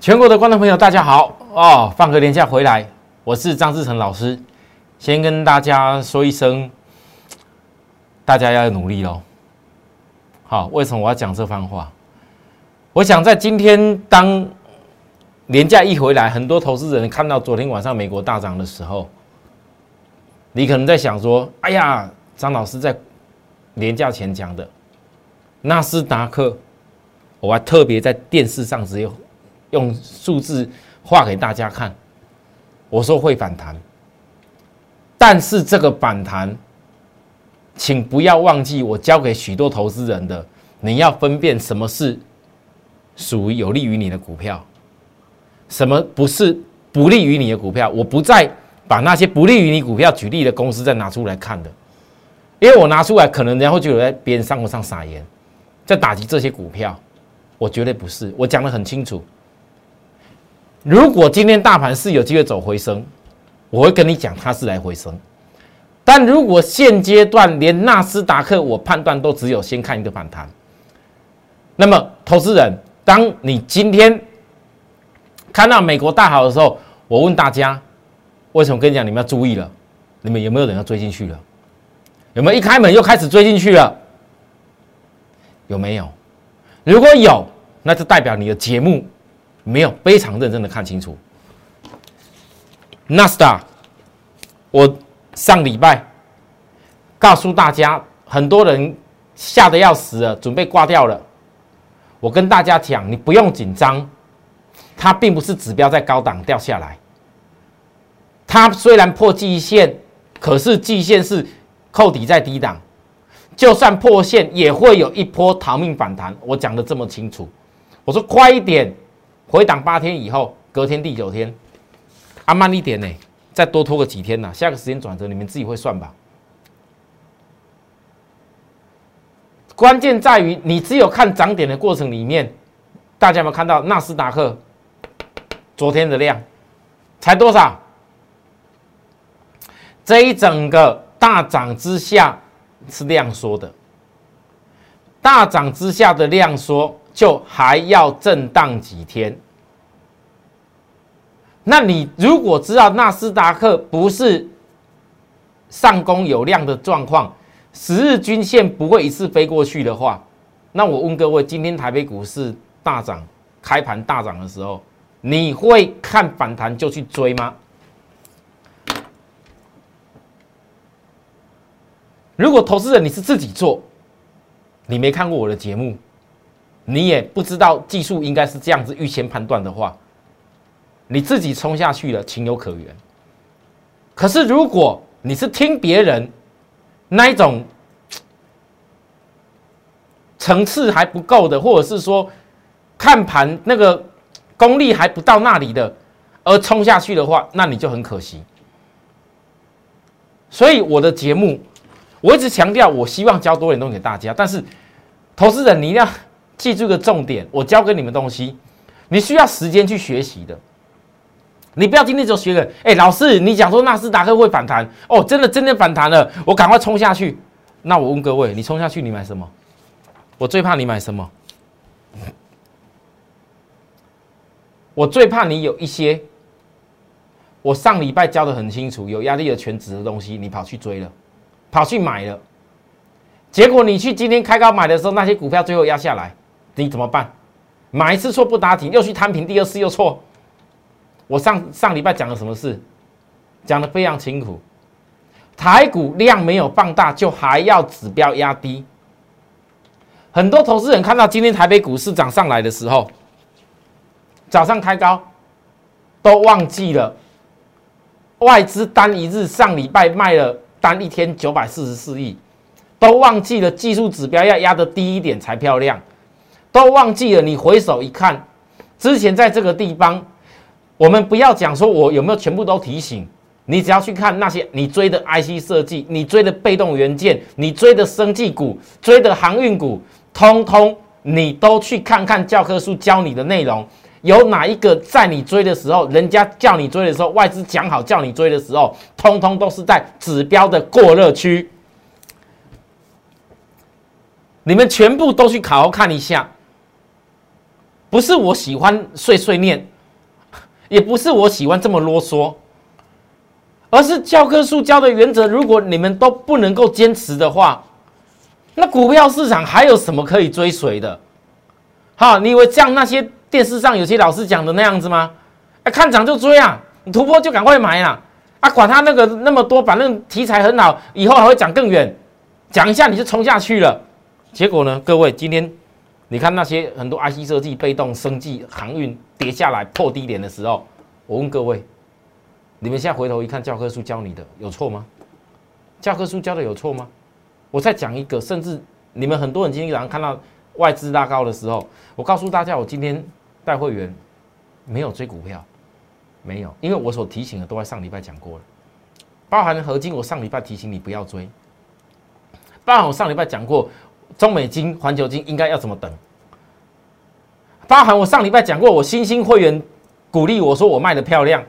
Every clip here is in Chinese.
全国的观众朋友，大家好哦！放个年假回来，我是张志成老师，先跟大家说一声，大家要努力喽。好，为什么我要讲这番话？我想在今天当年假一回来，很多投资人看到昨天晚上美国大涨的时候，你可能在想说：“哎呀，张老师在年假前讲的纳斯达克，我还特别在电视上只有。”用数字画给大家看，我说会反弹，但是这个反弹，请不要忘记我教给许多投资人的，你要分辨什么是属于有利于你的股票，什么不是不利于你的股票。我不再把那些不利于你股票举例的公司再拿出来看的，因为我拿出来可能然后就有在别人伤口上撒盐，在打击这些股票，我绝对不是，我讲的很清楚。如果今天大盘是有机会走回升，我会跟你讲它是来回升。但如果现阶段连纳斯达克我判断都只有先看一个反弹，那么投资人，当你今天看到美国大好的时候，我问大家，为什么跟你讲你们要注意了？你们有没有人要追进去了？有没有一开门又开始追进去了？有没有？如果有，那就代表你的节目。没有非常认真的看清楚，纳斯达，我上礼拜告诉大家，很多人吓得要死了，准备挂掉了。我跟大家讲，你不用紧张，它并不是指标在高档掉下来，它虽然破季线，可是季线是扣底在低档，就算破线也会有一波逃命反弹。我讲的这么清楚，我说快一点。回档八天以后，隔天第九天，啊慢一点呢，再多拖个几天呢？下个时间转折，你们自己会算吧。关键在于你只有看涨点的过程里面，大家有没有看到纳斯达克昨天的量才多少？这一整个大涨之下是量缩的，大涨之下的量缩。就还要震荡几天？那你如果知道纳斯达克不是上攻有量的状况，十日均线不会一次飞过去的话，那我问各位，今天台北股市大涨，开盘大涨的时候，你会看反弹就去追吗？如果投资人你是自己做，你没看过我的节目。你也不知道技术应该是这样子预先判断的话，你自己冲下去了情有可原。可是如果你是听别人那一种层次还不够的，或者是说看盘那个功力还不到那里的，而冲下去的话，那你就很可惜。所以我的节目我一直强调，我希望教多点东西给大家，但是投资人你一定要。记住个重点，我教给你们东西，你需要时间去学习的。你不要今天就学了，哎，老师，你讲说纳斯达克会反弹，哦，真的真的反弹了，我赶快冲下去。那我问各位，你冲下去，你买什么？我最怕你买什么？我最怕你有一些，我上礼拜教的很清楚，有压力的全值的东西，你跑去追了，跑去买了，结果你去今天开高买的时候，那些股票最后压下来。你怎么办？买一次错不打紧，又去摊平，第二次又错。我上上礼拜讲了什么事？讲的非常清楚。台股量没有放大，就还要指标压低。很多投资人看到今天台北股市涨上来的时候，早上开高，都忘记了外资单一日上礼拜卖了单一天九百四十四亿，都忘记了技术指标要压得低一点才漂亮。都忘记了，你回首一看，之前在这个地方，我们不要讲说我有没有全部都提醒，你只要去看那些你追的 IC 设计，你追的被动元件，你追的生技股，追的航运股，通通你都去看看教科书教你的内容，有哪一个在你追的时候，人家叫你追的时候，外资讲好叫你追的时候，通通都是在指标的过热区，你们全部都去好好看一下。不是我喜欢碎碎念，也不是我喜欢这么啰嗦，而是教科书教的原则，如果你们都不能够坚持的话，那股票市场还有什么可以追随的？好，你以为像那些电视上有些老师讲的那样子吗？哎，看涨就追啊，你突破就赶快买啊！啊，管他那个那么多，反正题材很好，以后还会讲更远，讲一下你就冲下去了。结果呢，各位今天。你看那些很多 IC 设计、被动、生技、航运跌下来破低点的时候，我问各位，你们现在回头一看，教科书教你的有错吗？教科书教的有错吗？我再讲一个，甚至你们很多人今天早上看到外资拉高的时候，我告诉大家，我今天带会员没有追股票，没有，因为我所提醒的都在上礼拜讲过了，包含合金，我上礼拜提醒你不要追，包含我上礼拜讲过。中美金、环球金应该要怎么等？包含我上礼拜讲过，我新兴会员鼓励我说我卖的漂亮。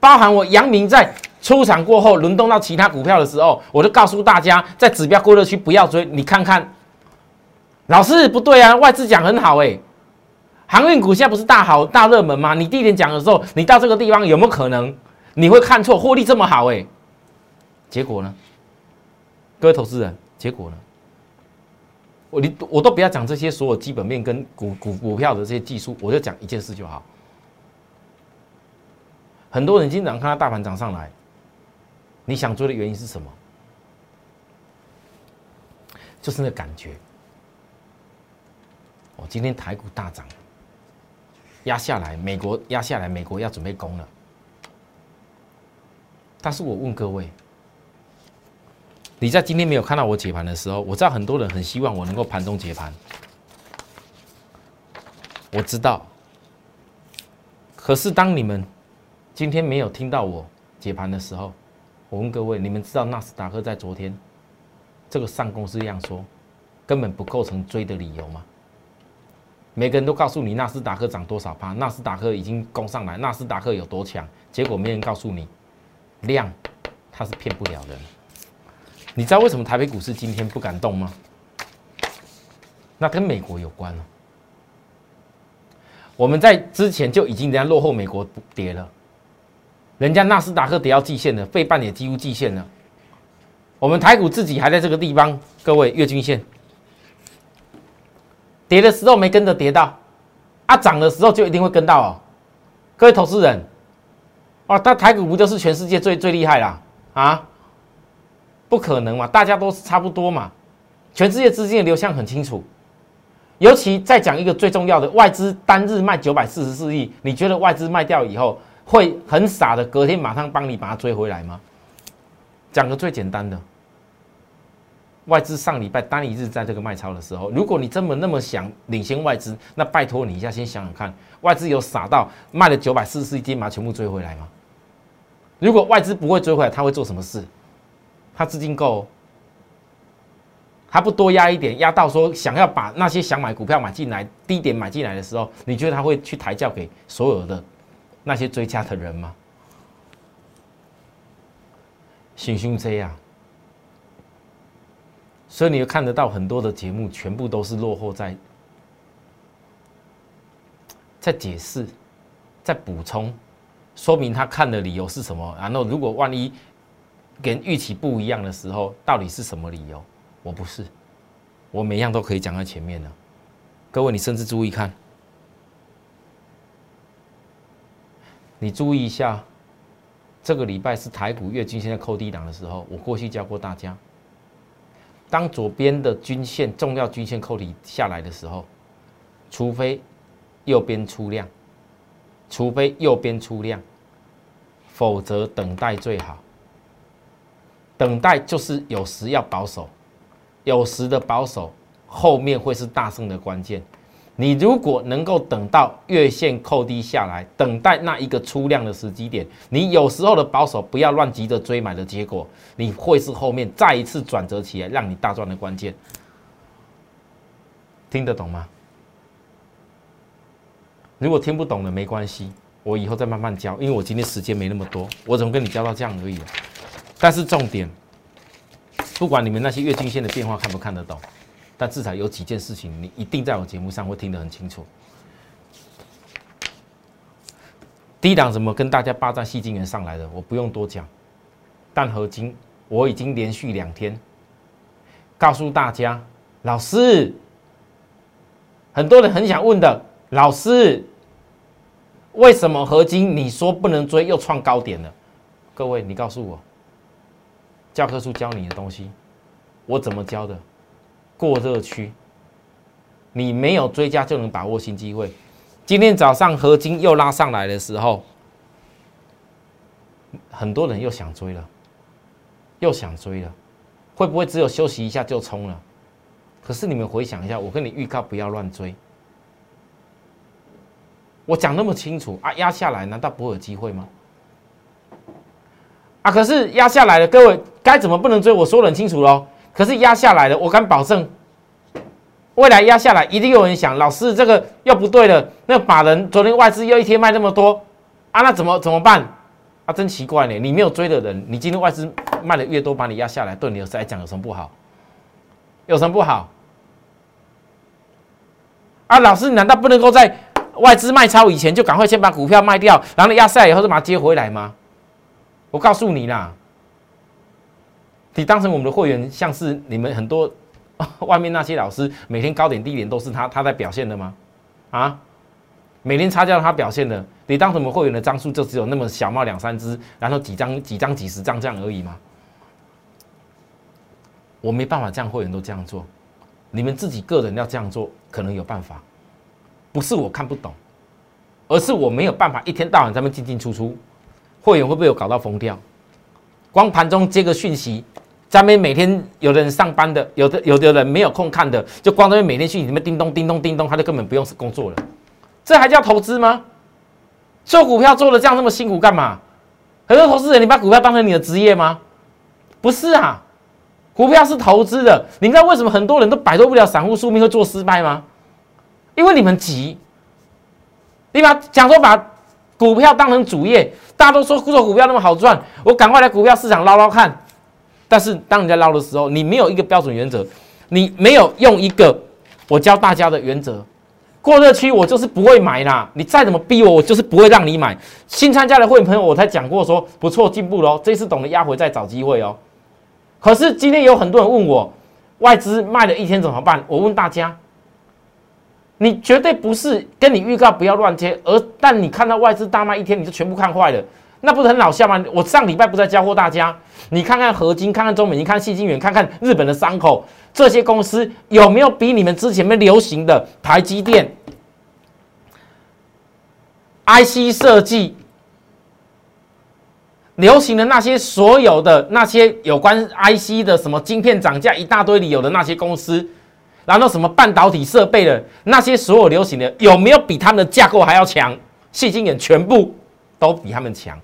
包含我阳明在出场过后轮动到其他股票的时候，我就告诉大家，在指标过热区不要追。你看看，老师不对啊，外资讲很好哎，航运股现在不是大好大热门吗？你第一点讲的时候，你到这个地方有没有可能你会看错？获利这么好哎，结果呢？各位投资人，结果呢？我你我都不要讲这些所有基本面跟股股股票的这些技术，我就讲一件事就好。很多人经常看到大盘涨上来，你想追的原因是什么？就是那感觉。我今天台股大涨，压下来，美国压下来，美国要准备攻了。但是我问各位。你在今天没有看到我解盘的时候，我知道很多人很希望我能够盘中解盘。我知道，可是当你们今天没有听到我解盘的时候，我问各位：你们知道纳斯达克在昨天这个上攻是这样说，根本不构成追的理由吗？每个人都告诉你纳斯达克涨多少趴，纳斯达克已经攻上来，纳斯达克有多强，结果没人告诉你量，它是骗不了人。你知道为什么台北股市今天不敢动吗？那跟美国有关了。我们在之前就已经人家落后美国跌了，人家纳斯达克跌到季线了，费半也几乎季线了。我们台股自己还在这个地方，各位月均线跌的时候没跟着跌到，啊涨的时候就一定会跟到哦。各位投资人，哦，那台股不就是全世界最最厉害啦？啊？不可能嘛，大家都是差不多嘛，全世界资金的流向很清楚。尤其再讲一个最重要的，外资单日卖九百四十四亿，你觉得外资卖掉以后会很傻的，隔天马上帮你把它追回来吗？讲个最简单的，外资上礼拜单一日在这个卖超的时候，如果你真的那么想领先外资，那拜托你一下，先想想看，外资有傻到卖了九百四十四亿，把它全部追回来吗？如果外资不会追回来，他会做什么事？他资金够，他不多压一点，压到说想要把那些想买股票买进来低点买进来的时候，你觉得他会去抬轿给所有的那些追加的人吗？心胸这样，所以你看得到很多的节目，全部都是落后在在解释，在补充，说明他看的理由是什么。然后如果万一。跟预期不一样的时候，到底是什么理由？我不是，我每样都可以讲在前面的。各位，你甚至注意看，你注意一下，这个礼拜是台股月均线在扣低档的时候，我过去教过大家，当左边的均线重要均线扣底下来的时候，除非右边出量，除非右边出量，否则等待最好。等待就是有时要保守，有时的保守后面会是大胜的关键。你如果能够等到月线扣低下来，等待那一个出量的时机点，你有时候的保守不要乱急着追买的结果，你会是后面再一次转折起来让你大赚的关键。听得懂吗？如果听不懂的没关系，我以后再慢慢教，因为我今天时间没那么多，我怎么跟你教到这样而已。但是重点，不管你们那些月均线的变化看不看得懂，但至少有几件事情你一定在我节目上会听得很清楚。低档怎么跟大家霸占细晶元上来的？我不用多讲。但合金我已经连续两天告诉大家，老师，很多人很想问的，老师，为什么合金你说不能追又创高点了？各位，你告诉我，教科书教你的东西，我怎么教的？过热区，你没有追加就能把握新机会。今天早上合金又拉上来的时候，很多人又想追了，又想追了，会不会只有休息一下就冲了？可是你们回想一下，我跟你预告不要乱追，我讲那么清楚啊，压下来难道不会有机会吗？啊！可是压下来了，各位该怎么不能追？我说的很清楚喽。可是压下来了，我敢保证，未来压下来一定有人想，老师这个又不对了。那法人昨天外资又一天卖那么多啊，那怎么怎么办？啊，真奇怪呢！你没有追的人，你今天外资卖的越多，把你压下来，对你来讲有什么不好？有什么不好？啊，老师你难道不能够在外资卖超以前就赶快先把股票卖掉，然后压下来以后再把它接回来吗？我告诉你啦，你当成我们的会员，像是你们很多 外面那些老师，每天高点低点都是他他在表现的吗？啊，每天差价他表现的，你当什么会员的张数就只有那么小冒两三只，然后几张几张几十张这样而已吗？我没办法这样会员都这样做，你们自己个人要这样做，可能有办法，不是我看不懂，而是我没有办法一天到晚在那进进出出。会员会不会有搞到疯掉？光盘中接个讯息，咱们每天有的人上班的，有的有的人没有空看的，就光在每天讯息里面叮咚叮咚叮咚，他就根本不用工作了。这还叫投资吗？做股票做的这样那么辛苦干嘛？很多投资人，你把股票当成你的职业吗？不是啊，股票是投资的。你知道为什么很多人都摆脱不了散户宿命会做失败吗？因为你们急，你把讲说把。股票当成主业，大家都说做股票那么好赚，我赶快来股票市场捞捞看。但是当你在捞的时候，你没有一个标准原则，你没有用一个我教大家的原则。过热区我就是不会买啦，你再怎么逼我，我就是不会让你买。新参加的会员朋友，我才讲过说不错进步喽，这次懂得压回再找机会哦。可是今天有很多人问我，外资卖了一天怎么办？我问大家。你绝对不是跟你预告不要乱接，而但你看到外资大卖一天，你就全部看坏了，那不是很老笑吗？我上礼拜不在教过大家，你看看合金，看看中美，你看细晶圆，看看日本的伤口，这些公司有没有比你们之前面流行的台积电、IC 设计流行的那些所有的那些有关 IC 的什么晶片涨价一大堆里有的那些公司？然后什么半导体设备的那些所有流行的有没有比他们的架构还要强？细晶眼全部都比他们强，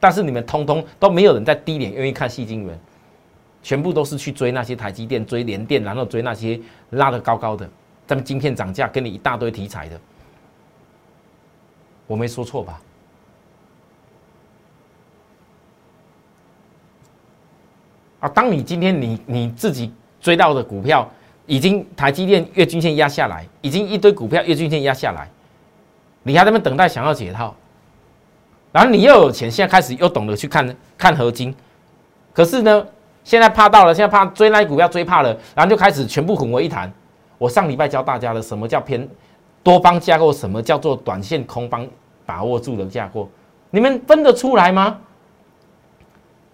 但是你们通通都没有人在低点愿意看细晶圆，全部都是去追那些台积电、追联电，然后追那些拉得高高的，咱们晶片涨价给你一大堆题材的，我没说错吧？啊，当你今天你你自己追到的股票。已经台积电月均线压下来，已经一堆股票月均线压下来，你还在那等待想要解套，然后你又有钱，现在开始又懂得去看看合金，可是呢，现在怕到了，现在怕追那股票追怕了，然后就开始全部混为一谈。我上礼拜教大家的什么叫偏多方架构，什么叫做短线空方把握住的架构，你们分得出来吗？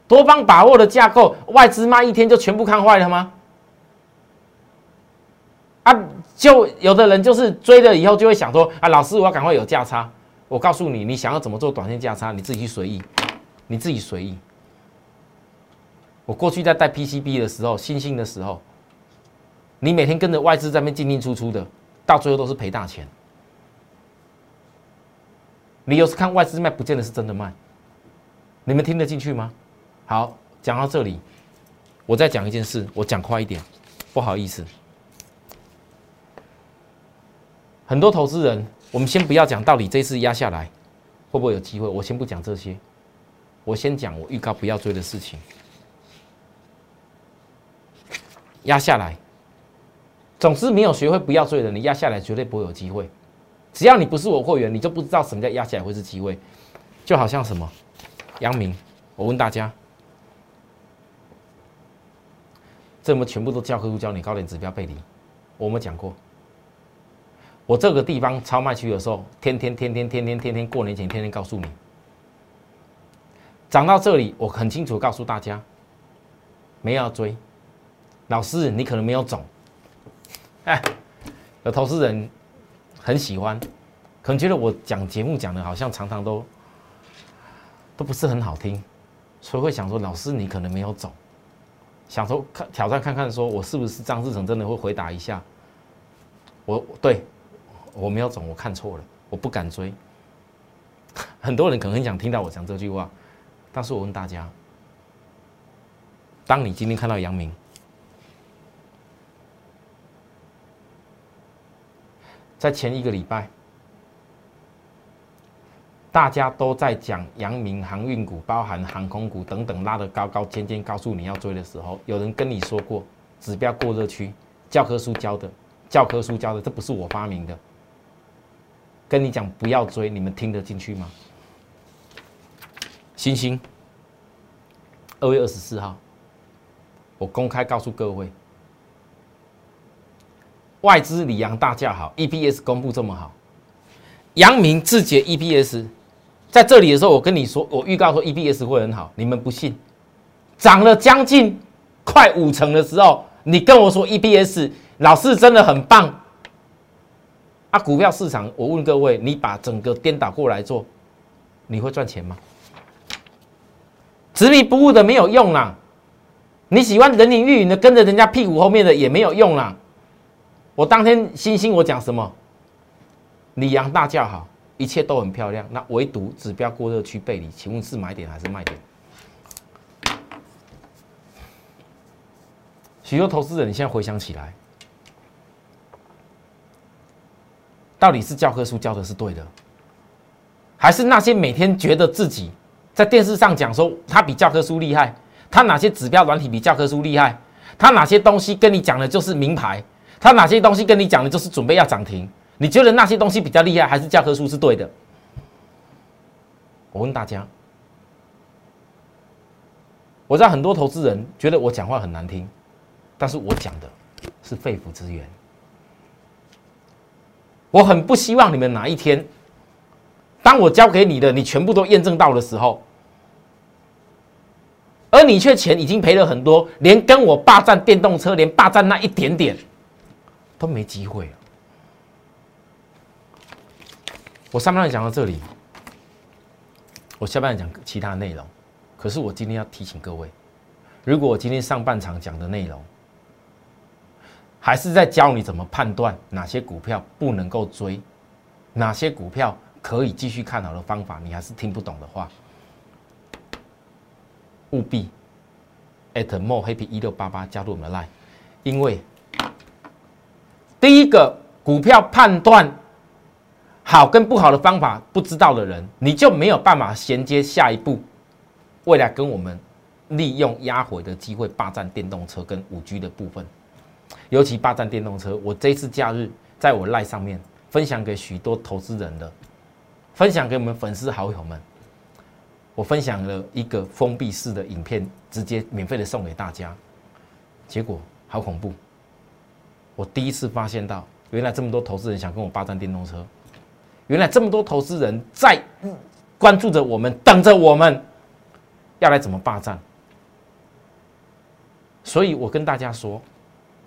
多方把握的架构，外资卖一天就全部看坏了吗？啊，就有的人就是追了以后就会想说啊，老师我要赶快有价差。我告诉你，你想要怎么做短线价差，你自己去随意，你自己随意。我过去在带 PCB 的时候，新兴的时候，你每天跟着外资在那边进进出出的，到最后都是赔大钱。你有时看外资卖，不见得是真的卖。你们听得进去吗？好，讲到这里，我再讲一件事，我讲快一点，不好意思。很多投资人，我们先不要讲到底这次压下来会不会有机会，我先不讲这些，我先讲我预告不要追的事情。压下来，总之没有学会不要追的，你压下来绝对不会有机会，只要你不是我会员，你就不知道什么叫压起来会是机会。就好像什么，杨明，我问大家，这么全部都教科书教你高点指标背离，我们讲过。我这个地方超卖区的时候，天天天天天天天天过年前天天告诉你，涨到这里，我很清楚告诉大家，没要追。老师，你可能没有走，哎，有投资人很喜欢，可能觉得我讲节目讲的好像常常都都不是很好听，所以会想说，老师你可能没有走，想说看挑战看看，说我是不是张志成真的会回答一下，我对。我没有走，我看错了，我不敢追。很多人可能很想听到我讲这句话，但是我问大家：当你今天看到杨明，在前一个礼拜，大家都在讲阳明航运股，包含航空股等等，拉得高高尖尖，告诉你要追的时候，有人跟你说过指标过热区，教科书教的，教科书教的，这不是我发明的。跟你讲不要追，你们听得进去吗？星星，二月二十四号，我公开告诉各位，外资里阳大叫好，EPS 公布这么好，阳明自节 EPS 在这里的时候，我跟你说，我预告说 EPS 会很好，你们不信，涨了将近快五成的时候，你跟我说 EPS 老师真的很棒。啊，股票市场，我问各位，你把整个颠倒过来做，你会赚钱吗？执迷不悟的没有用啦，你喜欢人云亦云的跟着人家屁股后面的也没有用啦。我当天星星我讲什么？李阳大叫好，一切都很漂亮，那唯独指标过热区背离，请问是买点还是卖点？许多投资人，你现在回想起来。到底是教科书教的是对的，还是那些每天觉得自己在电视上讲说他比教科书厉害，他哪些指标软体比教科书厉害，他哪些东西跟你讲的就是名牌，他哪些东西跟你讲的就是准备要涨停？你觉得那些东西比较厉害，还是教科书是对的？我问大家，我知道很多投资人觉得我讲话很难听，但是我讲的是肺腑之言。我很不希望你们哪一天，当我交给你的，你全部都验证到的时候，而你却钱已经赔了很多，连跟我霸占电动车，连霸占那一点点都没机会了。我上半段讲到这里，我下半段讲其他内容。可是我今天要提醒各位，如果我今天上半场讲的内容，还是在教你怎么判断哪些股票不能够追，哪些股票可以继续看好的方法，你还是听不懂的话，务必 at more happy 一六八八加入我们的 line，因为第一个股票判断好跟不好的方法不知道的人，你就没有办法衔接下一步，未来跟我们利用压回的机会霸占电动车跟五 G 的部分。尤其霸占电动车，我这次假日在我赖上面分享给许多投资人的，分享给我们粉丝好友们。我分享了一个封闭式的影片，直接免费的送给大家。结果好恐怖！我第一次发现到，原来这么多投资人想跟我霸占电动车，原来这么多投资人在关注着我们，等着我们要来怎么霸占。所以我跟大家说。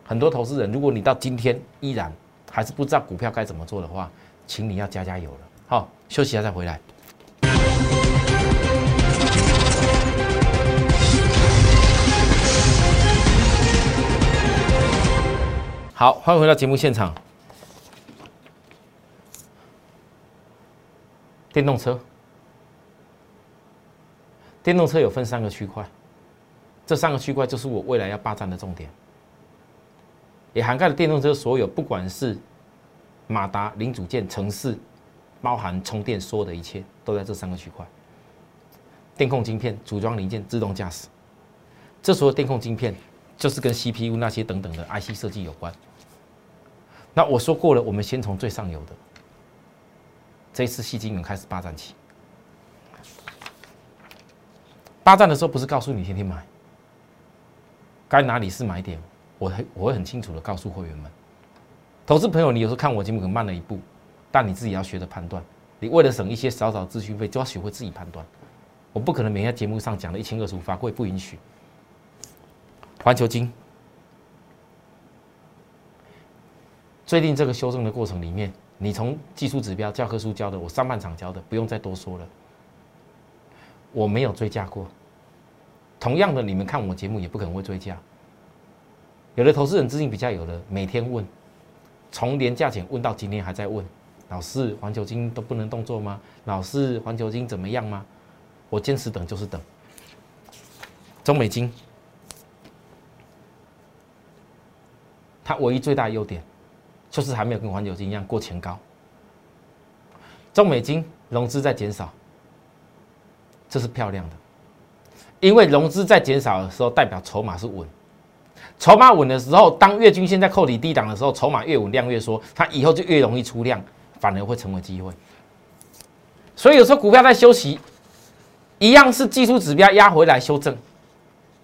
很多投资人，如果你到今天依然还是不知道股票该怎么做的话，请你要加加油了。好，休息一下再回来。好，欢迎回到节目现场。电动车，电动车有分三个区块，这三个区块就是我未来要霸占的重点。也涵盖了电动车所有，不管是马达、零组件、城市，包含充电所有的一切，都在这三个区块。电控晶片、组装零件、自动驾驶，这所有电控晶片就是跟 CPU 那些等等的 IC 设计有关。那我说过了，我们先从最上游的，这次戏精元开始霸占起。霸占的时候不是告诉你天天买，该哪里是买点，我很我会很清楚的告诉会员们。投资朋友，你有时候看我节目可能慢了一步，但你自己要学着判断。你为了省一些少少咨询费，就要学会自己判断。我不可能每天节目上讲的一清二楚，法规不允许。环球金，最近这个修正的过程里面，你从技术指标、教科书教的，我上半场教的，不用再多说了。我没有追加过。同样的，你们看我节目也不可能会追加。有的投资人资金比较有的，每天问，从年价钱问到今天还在问，老师，环球金都不能动作吗？老师，环球金怎么样吗？我坚持等就是等。中美金，它唯一最大优点，就是还没有跟环球金一样过前高。中美金融资在减少，这是漂亮的，因为融资在减少的时候，代表筹码是稳。筹码稳的时候，当月均线在扣底低档的时候，筹码越稳，量越缩，它以后就越容易出量，反而会成为机会。所以有时候股票在休息，一样是技术指标压回来修正。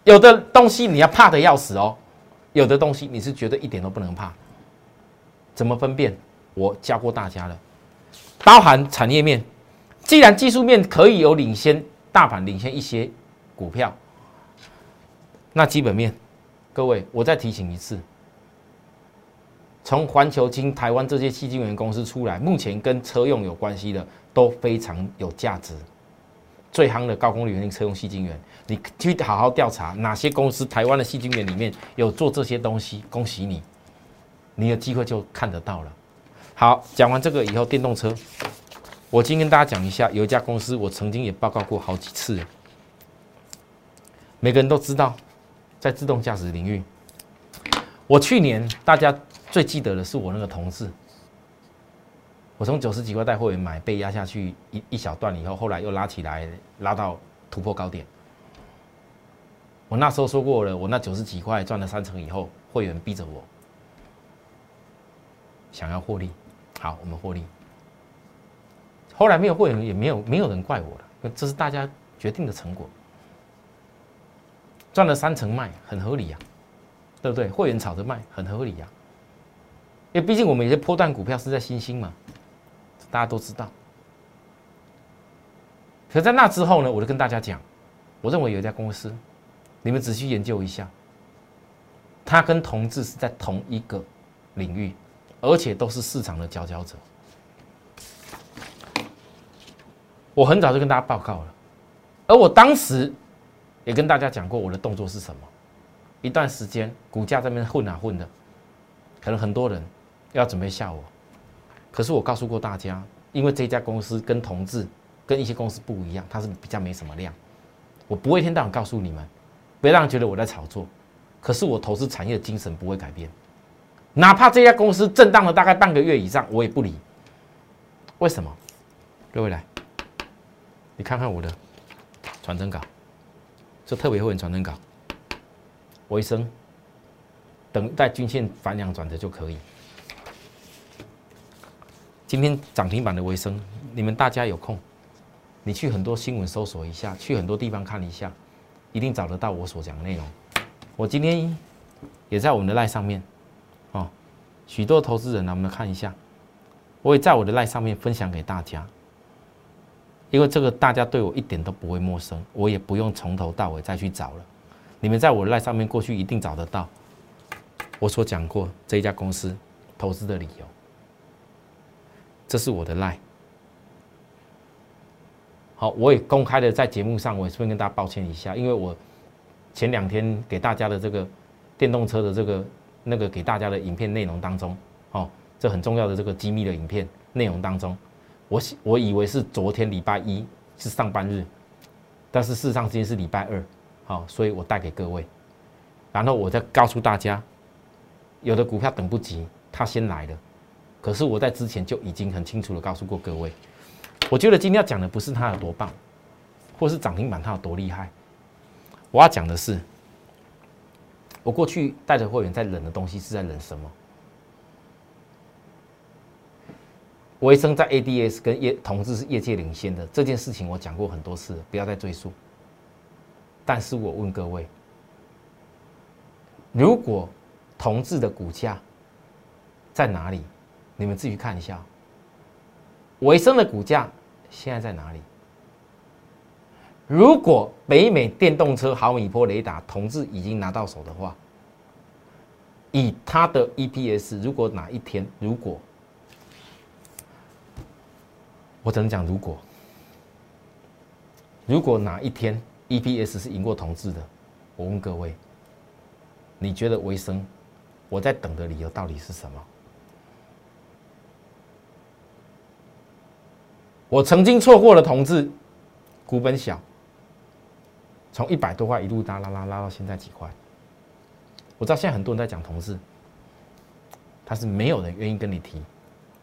有的东西你要怕的要死哦，有的东西你是绝对一点都不能怕。怎么分辨？我教过大家了，包含产业面，既然技术面可以有领先大盘领先一些股票，那基本面。各位，我再提醒一次，从环球金、台湾这些细晶圆公司出来，目前跟车用有关系的都非常有价值。最夯的高功率原车用细晶圆，你去好好调查哪些公司台湾的细晶圆里面有做这些东西，恭喜你，你的机会就看得到了。好，讲完这个以后，电动车，我今天跟大家讲一下，有一家公司，我曾经也报告过好几次，每个人都知道。在自动驾驶领域，我去年大家最记得的是我那个同事，我从九十几块带货员买，被压下去一一小段以后，后来又拉起来，拉到突破高点。我那时候说过了，我那九十几块赚了三成以后，会员逼着我想要获利，好，我们获利。后来没有会员，也没有没有人怪我了，这是大家决定的成果。赚了三成卖很合理呀，对不对？会员炒着卖很合理呀，因为毕竟我们有些破断股票是在新兴嘛，大家都知道。可在那之后呢，我就跟大家讲，我认为有一家公司，你们仔细研究一下，它跟同志是在同一个领域，而且都是市场的佼佼者。我很早就跟大家报告了，而我当时。也跟大家讲过我的动作是什么，一段时间股价这边混啊混的，可能很多人要准备吓我，可是我告诉过大家，因为这家公司跟同志跟一些公司不一样，它是比较没什么量，我不会一天到晚告诉你们，别让人觉得我在炒作，可是我投资产业的精神不会改变，哪怕这家公司震荡了大概半个月以上，我也不理。为什么？各位来，你看看我的传真稿。这特别会员传真稿，维生，等待均线反两转折就可以。今天涨停板的维生，你们大家有空，你去很多新闻搜索一下，去很多地方看一下，一定找得到我所讲的内容。我今天也在我们的赖上面，哦，许多投资人呢，我们看一下，我也在我的赖上面分享给大家。因为这个大家对我一点都不会陌生，我也不用从头到尾再去找了。你们在我的赖上面过去一定找得到我所讲过这一家公司投资的理由。这是我的赖。好，我也公开的在节目上，我也顺便跟大家抱歉一下，因为我前两天给大家的这个电动车的这个那个给大家的影片内容当中，哦，这很重要的这个机密的影片内容当中。我我以为是昨天礼拜一是上班日，但是事实上今天是礼拜二，好，所以我带给各位，然后我再告诉大家，有的股票等不及，它先来了，可是我在之前就已经很清楚的告诉过各位，我觉得今天要讲的不是它有多棒，或是涨停板它有多厉害，我要讲的是，我过去带着会员在忍的东西是在忍什么？维生在 ADS 跟业同志是业界领先的这件事情，我讲过很多次，不要再赘述。但是我问各位，如果同志的股价在哪里？你们自己看一下。维生的股价现在在哪里？如果北美电动车毫米波雷达同志已经拿到手的话，以它的 EPS，如果哪一天，如果我只能讲如果，如果哪一天 EPS 是赢过同志的，我问各位，你觉得维生我在等的理由到底是什么？我曾经错过了同志，股本小，从一百多块一路拉拉拉拉到现在几块。我知道现在很多人在讲同志，但是没有人愿意跟你提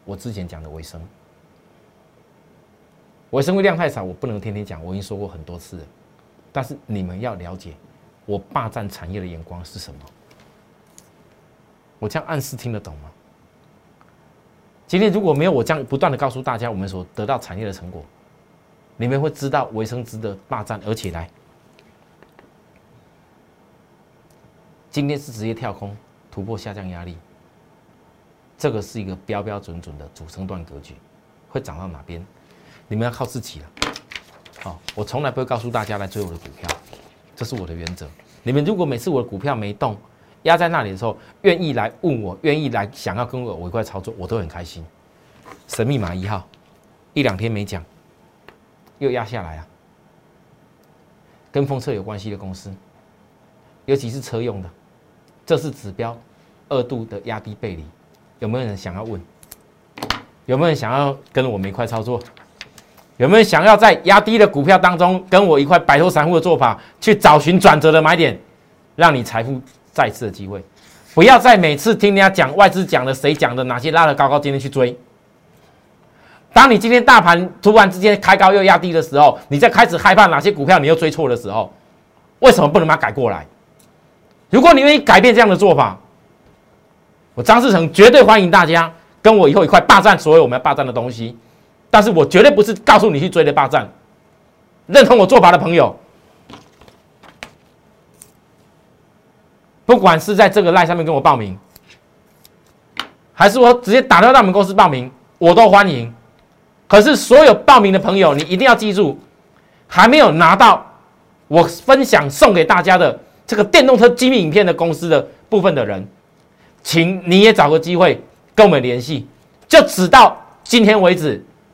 我之前讲的维生。维生量太少，我不能天天讲，我已经说过很多次了。但是你们要了解我霸占产业的眼光是什么。我这样暗示听得懂吗？今天如果没有我这样不断的告诉大家我们所得到产业的成果，你们会知道维生资的霸占，而且来，今天是直接跳空突破下降压力，这个是一个标标准准的主升段格局，会涨到哪边，你们要靠自己了。好，我从来不会告诉大家来追我的股票，这是我的原则。你们如果每次我的股票没动，压在那里的时候，愿意来问我，愿意来想要跟我我一块操作，我都很开心。神秘码一号，一两天没讲，又压下来了。跟风车有关系的公司，尤其是车用的，这是指标二度的压低背离。有没有人想要问？有没有人想要跟我们一块操作？有没有想要在压低的股票当中跟我一块摆脱散户的做法，去找寻转折的买点，让你财富？再次的机会，不要再每次听人家讲外资讲的，谁讲的，哪些拉的高高，今天去追。当你今天大盘突然之间开高又压低的时候，你在开始害怕哪些股票你又追错的时候，为什么不能把它改过来？如果你愿意改变这样的做法，我张志成绝对欢迎大家跟我以后一块霸占所有我们要霸占的东西。但是我绝对不是告诉你去追的霸占。认同我做法的朋友。不管是在这个赖上面跟我报名，还是我直接打到我们公司报名，我都欢迎。可是所有报名的朋友，你一定要记住，还没有拿到我分享送给大家的这个电动车机密影片的公司的部分的人，请你也找个机会跟我们联系。就直到今天为止，